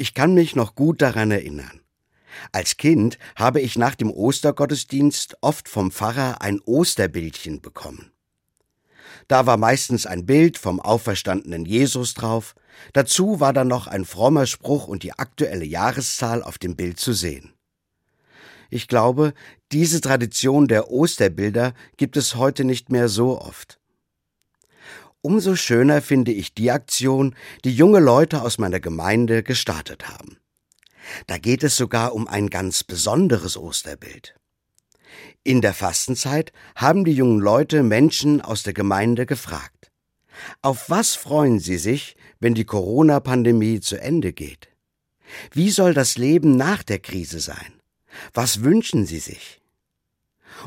Ich kann mich noch gut daran erinnern. Als Kind habe ich nach dem Ostergottesdienst oft vom Pfarrer ein Osterbildchen bekommen. Da war meistens ein Bild vom auferstandenen Jesus drauf, dazu war dann noch ein frommer Spruch und die aktuelle Jahreszahl auf dem Bild zu sehen. Ich glaube, diese Tradition der Osterbilder gibt es heute nicht mehr so oft. Umso schöner finde ich die Aktion, die junge Leute aus meiner Gemeinde gestartet haben. Da geht es sogar um ein ganz besonderes Osterbild. In der Fastenzeit haben die jungen Leute Menschen aus der Gemeinde gefragt. Auf was freuen sie sich, wenn die Corona-Pandemie zu Ende geht? Wie soll das Leben nach der Krise sein? Was wünschen sie sich?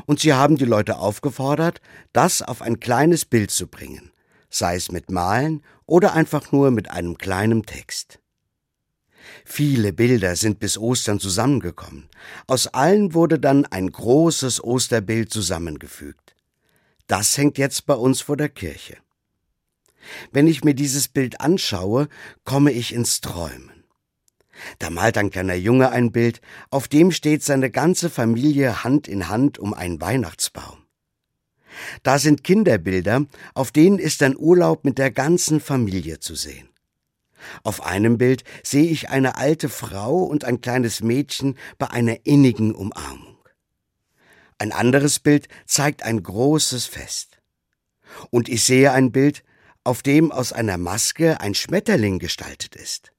Und sie haben die Leute aufgefordert, das auf ein kleines Bild zu bringen, sei es mit Malen oder einfach nur mit einem kleinen Text. Viele Bilder sind bis Ostern zusammengekommen. Aus allen wurde dann ein großes Osterbild zusammengefügt. Das hängt jetzt bei uns vor der Kirche. Wenn ich mir dieses Bild anschaue, komme ich ins Träumen. Da malt ein kleiner Junge ein Bild, auf dem steht seine ganze Familie Hand in Hand um einen Weihnachtsbaum. Da sind Kinderbilder, auf denen ist ein Urlaub mit der ganzen Familie zu sehen. Auf einem Bild sehe ich eine alte Frau und ein kleines Mädchen bei einer innigen Umarmung. Ein anderes Bild zeigt ein großes Fest. Und ich sehe ein Bild, auf dem aus einer Maske ein Schmetterling gestaltet ist.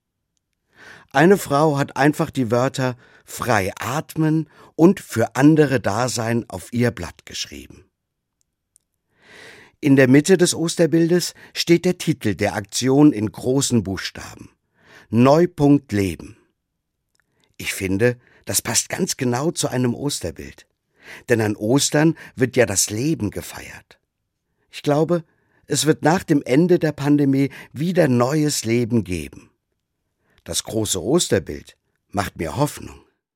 Eine Frau hat einfach die Wörter frei atmen und für andere Dasein auf ihr Blatt geschrieben. In der Mitte des Osterbildes steht der Titel der Aktion in großen Buchstaben. Neupunkt Leben. Ich finde, das passt ganz genau zu einem Osterbild. Denn an Ostern wird ja das Leben gefeiert. Ich glaube, es wird nach dem Ende der Pandemie wieder neues Leben geben. Das große Osterbild macht mir Hoffnung.